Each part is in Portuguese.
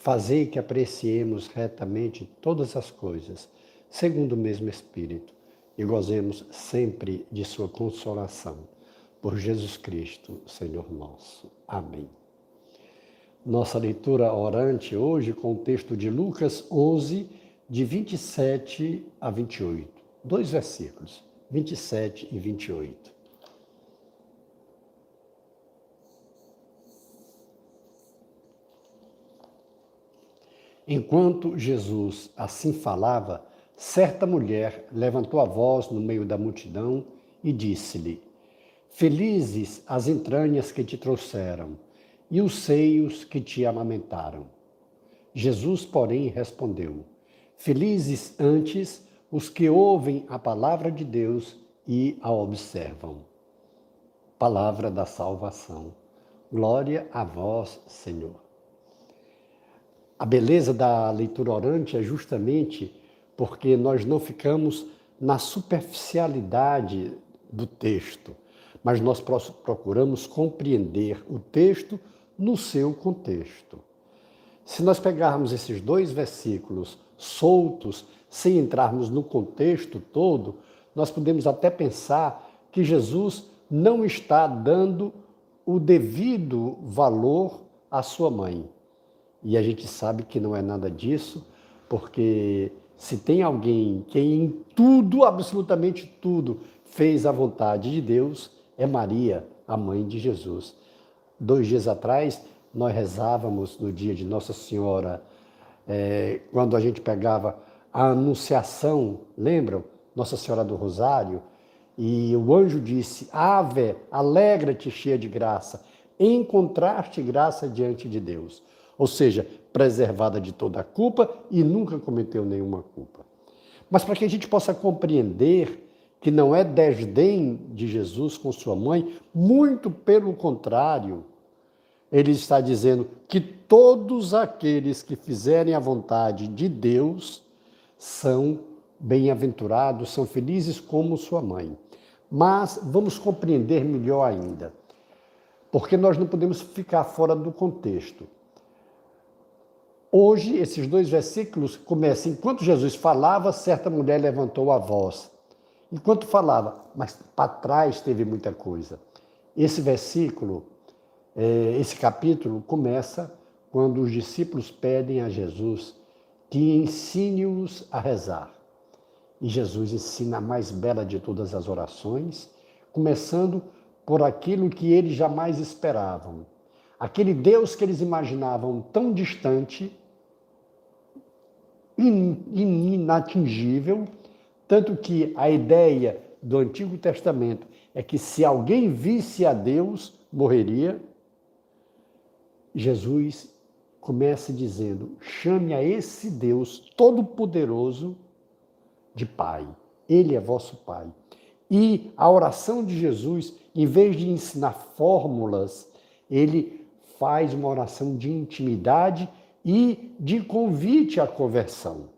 Fazei que apreciemos retamente todas as coisas, segundo o mesmo Espírito, e gozemos sempre de Sua consolação. Por Jesus Cristo, Senhor nosso. Amém. Nossa leitura orante hoje com o texto de Lucas 11, de 27 a 28. Dois versículos, 27 e 28. Enquanto Jesus assim falava, certa mulher levantou a voz no meio da multidão e disse-lhe: Felizes as entranhas que te trouxeram e os seios que te amamentaram. Jesus, porém, respondeu: Felizes antes os que ouvem a palavra de Deus e a observam. Palavra da salvação. Glória a vós, Senhor. A beleza da leitura orante é justamente porque nós não ficamos na superficialidade do texto, mas nós procuramos compreender o texto no seu contexto. Se nós pegarmos esses dois versículos soltos, sem entrarmos no contexto todo, nós podemos até pensar que Jesus não está dando o devido valor à sua mãe. E a gente sabe que não é nada disso, porque se tem alguém que em tudo, absolutamente tudo, fez a vontade de Deus, é Maria, a mãe de Jesus. Dois dias atrás, nós rezávamos no dia de Nossa Senhora, é, quando a gente pegava a Anunciação, lembram? Nossa Senhora do Rosário, e o anjo disse: Ave, alegra-te, cheia de graça, encontraste graça diante de Deus ou seja, preservada de toda a culpa e nunca cometeu nenhuma culpa. Mas para que a gente possa compreender que não é desdém de Jesus com sua mãe, muito pelo contrário, ele está dizendo que todos aqueles que fizerem a vontade de Deus são bem-aventurados, são felizes como sua mãe. Mas vamos compreender melhor ainda, porque nós não podemos ficar fora do contexto. Hoje, esses dois versículos começam: enquanto Jesus falava, certa mulher levantou a voz. Enquanto falava, mas para trás teve muita coisa. Esse versículo, é, esse capítulo, começa quando os discípulos pedem a Jesus que ensine-os a rezar. E Jesus ensina a mais bela de todas as orações, começando por aquilo que eles jamais esperavam aquele Deus que eles imaginavam tão distante, inatingível, tanto que a ideia do Antigo Testamento é que se alguém visse a Deus, morreria. Jesus começa dizendo: chame a esse Deus todo-poderoso de Pai. Ele é vosso Pai. E a oração de Jesus, em vez de ensinar fórmulas, ele faz uma oração de intimidade e de convite à conversão.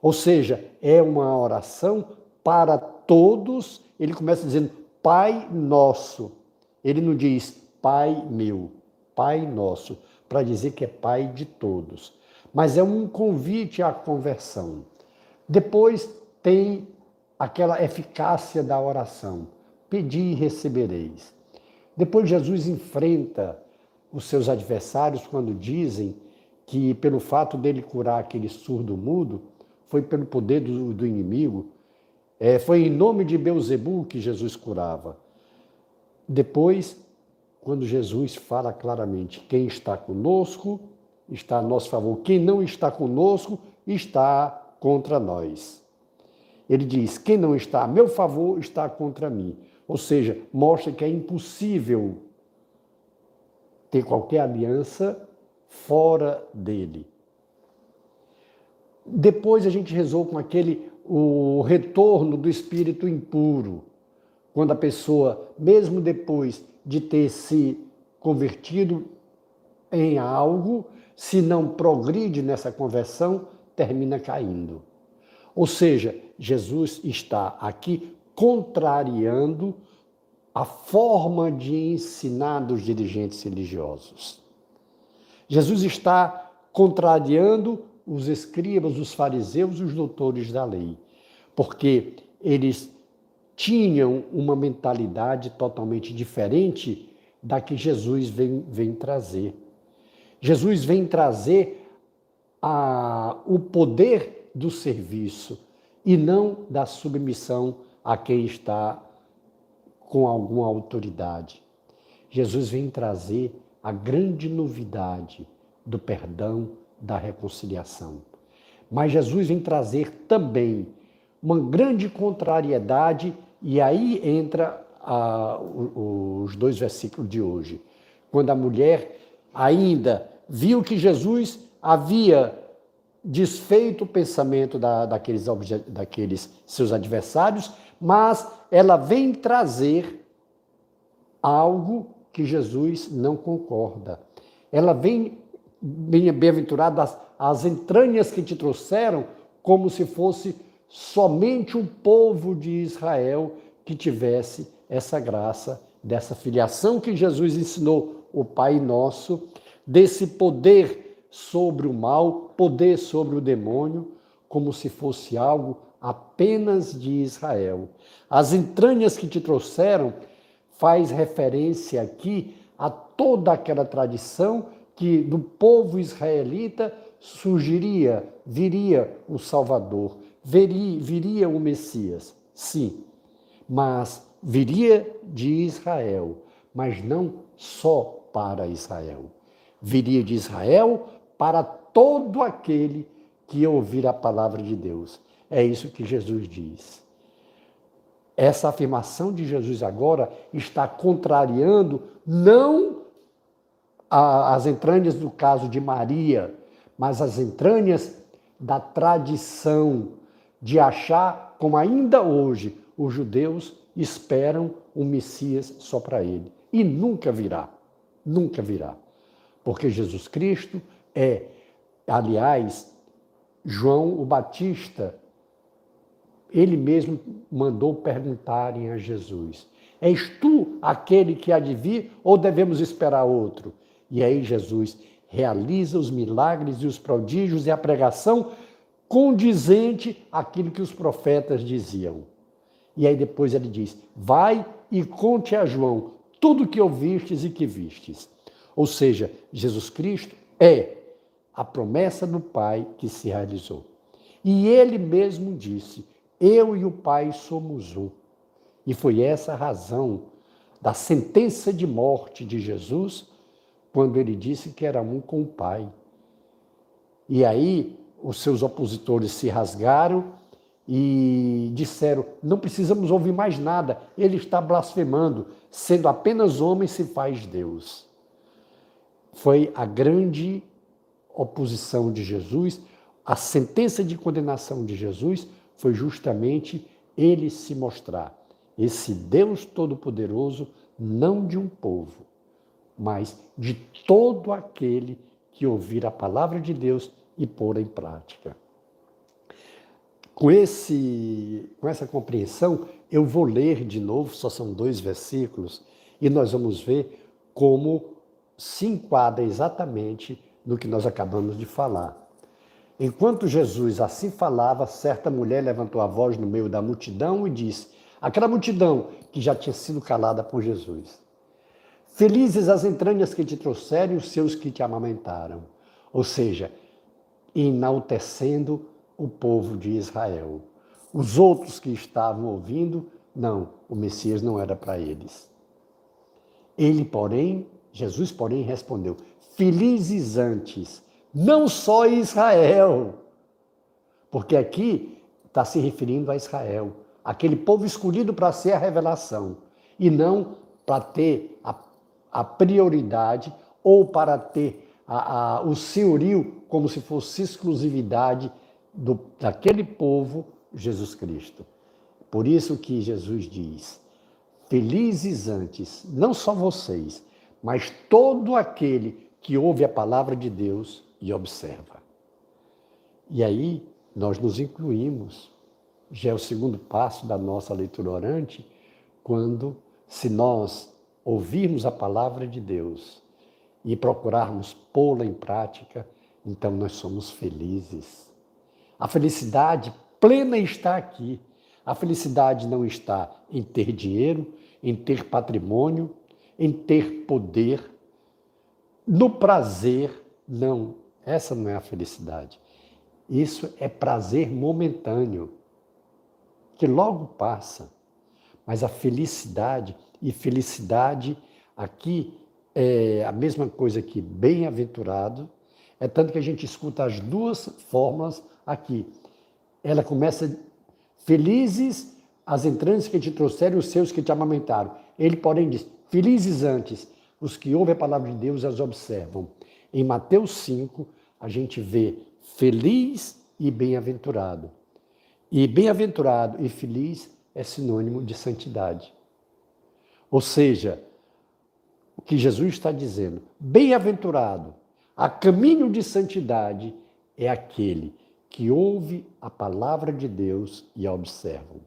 Ou seja, é uma oração para todos. Ele começa dizendo Pai Nosso. Ele não diz Pai meu, Pai Nosso, para dizer que é Pai de todos. Mas é um convite à conversão. Depois tem aquela eficácia da oração. Pedi e recebereis. Depois Jesus enfrenta os seus adversários quando dizem que pelo fato dele curar aquele surdo mudo, foi pelo poder do, do inimigo, é, foi em nome de Beuzebu que Jesus curava. Depois, quando Jesus fala claramente, quem está conosco está a nosso favor, quem não está conosco está contra nós. Ele diz: quem não está a meu favor está contra mim. Ou seja, mostra que é impossível ter qualquer aliança fora dele. Depois a gente rezou com aquele o retorno do espírito impuro, quando a pessoa, mesmo depois de ter se convertido em algo, se não progride nessa conversão, termina caindo. Ou seja, Jesus está aqui contrariando a forma de ensinar dos dirigentes religiosos. Jesus está contrariando os escribas, os fariseus os doutores da lei, porque eles tinham uma mentalidade totalmente diferente da que Jesus vem, vem trazer. Jesus vem trazer a, o poder do serviço e não da submissão a quem está com alguma autoridade. Jesus vem trazer a grande novidade do perdão, da reconciliação. Mas Jesus vem trazer também uma grande contrariedade, e aí entra os dois versículos de hoje. Quando a mulher ainda viu que Jesus havia desfeito o pensamento da, daqueles, daqueles seus adversários, mas ela vem trazer algo que Jesus não concorda. Ela vem, bem-aventurada, as, as entranhas que te trouxeram, como se fosse somente o povo de Israel que tivesse essa graça, dessa filiação que Jesus ensinou, o Pai Nosso, desse poder sobre o mal, poder sobre o demônio, como se fosse algo apenas de Israel. As entranhas que te trouxeram faz referência aqui a toda aquela tradição que do povo israelita surgiria, viria o Salvador, viria, viria o Messias. Sim, mas viria de Israel, mas não só para Israel. Viria de Israel para todo aquele que ouvir a palavra de Deus. É isso que Jesus diz. Essa afirmação de Jesus agora está contrariando não a, as entranhas do caso de Maria, mas as entranhas da tradição de achar, como ainda hoje os judeus esperam um Messias só para ele. E nunca virá, nunca virá. Porque Jesus Cristo é, aliás, João o Batista ele mesmo mandou perguntarem a Jesus: És tu aquele que há de vir ou devemos esperar outro? E aí Jesus realiza os milagres e os prodígios e a pregação condizente àquilo que os profetas diziam. E aí depois ele diz: Vai e conte a João tudo o que ouvistes e que vistes. Ou seja, Jesus Cristo é a promessa do Pai que se realizou. E ele mesmo disse: eu e o Pai somos um. E foi essa a razão da sentença de morte de Jesus, quando ele disse que era um com o Pai. E aí os seus opositores se rasgaram e disseram: não precisamos ouvir mais nada, ele está blasfemando, sendo apenas homem se faz Deus. Foi a grande oposição de Jesus, a sentença de condenação de Jesus foi justamente ele se mostrar esse Deus Todo-Poderoso, não de um povo, mas de todo aquele que ouvir a palavra de Deus e pôr em prática. Com, esse, com essa compreensão, eu vou ler de novo, só são dois versículos, e nós vamos ver como se enquadra exatamente no que nós acabamos de falar. Enquanto Jesus assim falava, certa mulher levantou a voz no meio da multidão e disse: aquela multidão que já tinha sido calada por Jesus. Felizes as entranhas que te trouxeram e os seus que te amamentaram. Ou seja, enaltecendo o povo de Israel. Os outros que estavam ouvindo, não, o Messias não era para eles. Ele, porém, Jesus, porém, respondeu: Felizes antes não só Israel, porque aqui está se referindo a Israel, aquele povo escolhido para ser a revelação, e não para ter a, a prioridade ou para ter a, a, o senhorio como se fosse exclusividade do, daquele povo Jesus Cristo. Por isso que Jesus diz: Felizes antes, não só vocês, mas todo aquele que ouve a palavra de Deus e observa. E aí nós nos incluímos. Já é o segundo passo da nossa leitura orante, quando, se nós ouvirmos a palavra de Deus e procurarmos pô-la em prática, então nós somos felizes. A felicidade plena está aqui. A felicidade não está em ter dinheiro, em ter patrimônio, em ter poder, no prazer. Não, essa não é a felicidade. Isso é prazer momentâneo, que logo passa. Mas a felicidade, e felicidade aqui é a mesma coisa que bem-aventurado, é tanto que a gente escuta as duas formas aqui. Ela começa felizes as entranhas que te trouxeram os seus que te amamentaram. Ele, porém, diz: Felizes antes os que ouvem a palavra de Deus e as observam. Em Mateus 5, a gente vê feliz e bem-aventurado. E bem-aventurado e feliz é sinônimo de santidade. Ou seja, o que Jesus está dizendo, bem-aventurado, a caminho de santidade é aquele que ouve a palavra de Deus e a observam.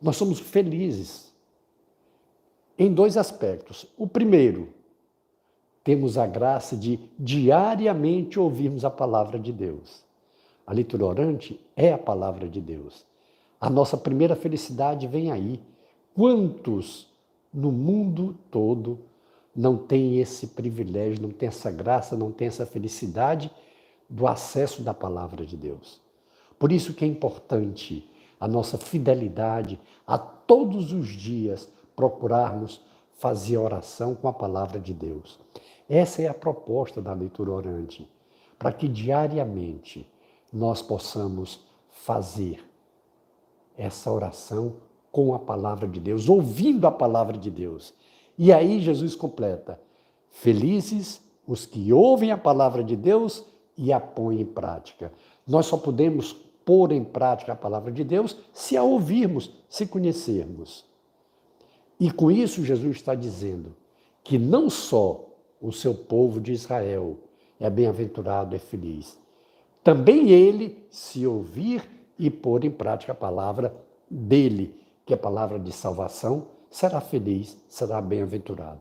Nós somos felizes em dois aspectos. O primeiro, temos a graça de diariamente ouvirmos a palavra de Deus. A leitura orante é a palavra de Deus. A nossa primeira felicidade vem aí. Quantos no mundo todo não têm esse privilégio, não têm essa graça, não têm essa felicidade do acesso da palavra de Deus? Por isso que é importante a nossa fidelidade a todos os dias procurarmos fazer oração com a palavra de Deus. Essa é a proposta da leitura orante, para que diariamente nós possamos fazer essa oração com a palavra de Deus, ouvindo a palavra de Deus. E aí Jesus completa: Felizes os que ouvem a palavra de Deus e a põem em prática. Nós só podemos pôr em prática a palavra de Deus se a ouvirmos, se conhecermos. E com isso, Jesus está dizendo que não só o seu povo de Israel é bem-aventurado, é feliz, também ele, se ouvir e pôr em prática a palavra dele, que é a palavra de salvação, será feliz, será bem-aventurado.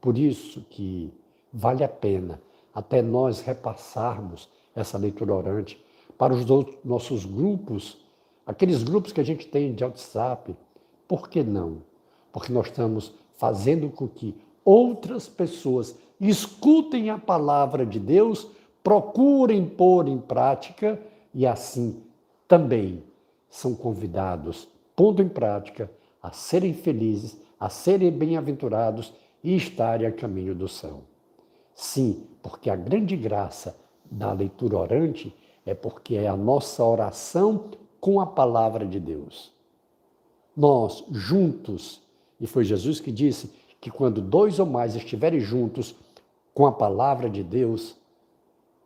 Por isso que vale a pena até nós repassarmos essa leitura orante para os nossos grupos, aqueles grupos que a gente tem de WhatsApp. Por que não? Porque nós estamos fazendo com que outras pessoas escutem a palavra de Deus, procurem pôr em prática e assim também são convidados, pondo em prática, a serem felizes, a serem bem-aventurados e estarem a caminho do céu. Sim, porque a grande graça da leitura orante é porque é a nossa oração com a palavra de Deus. Nós, juntos, e foi Jesus que disse que quando dois ou mais estiverem juntos com a palavra de Deus,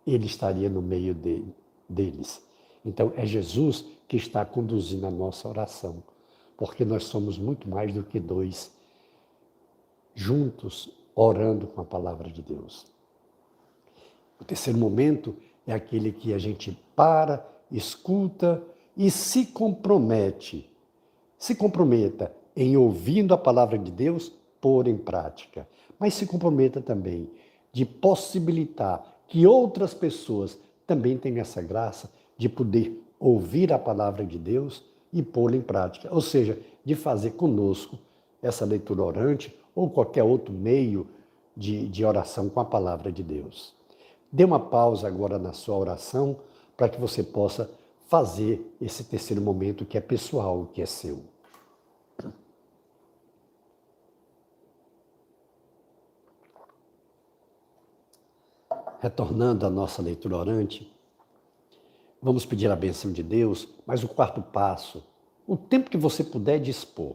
ele estaria no meio de, deles. Então, é Jesus que está conduzindo a nossa oração, porque nós somos muito mais do que dois juntos orando com a palavra de Deus. O terceiro momento é aquele que a gente para, escuta e se compromete. Se comprometa em ouvindo a palavra de Deus, pôr em prática. Mas se comprometa também de possibilitar que outras pessoas também tenham essa graça de poder ouvir a palavra de Deus e pô-la em prática. Ou seja, de fazer conosco essa leitura orante ou qualquer outro meio de, de oração com a palavra de Deus. Dê uma pausa agora na sua oração para que você possa fazer esse terceiro momento que é pessoal, que é seu. Retornando à nossa leitura orante, vamos pedir a benção de Deus, mas o quarto passo, o tempo que você puder dispor,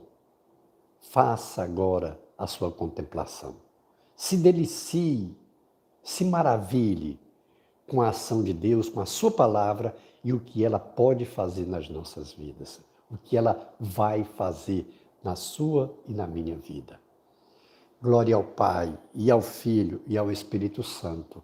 faça agora a sua contemplação. Se delicie, se maravilhe com a ação de Deus, com a Sua palavra e o que ela pode fazer nas nossas vidas, o que ela vai fazer na sua e na minha vida. Glória ao Pai, e ao Filho, e ao Espírito Santo,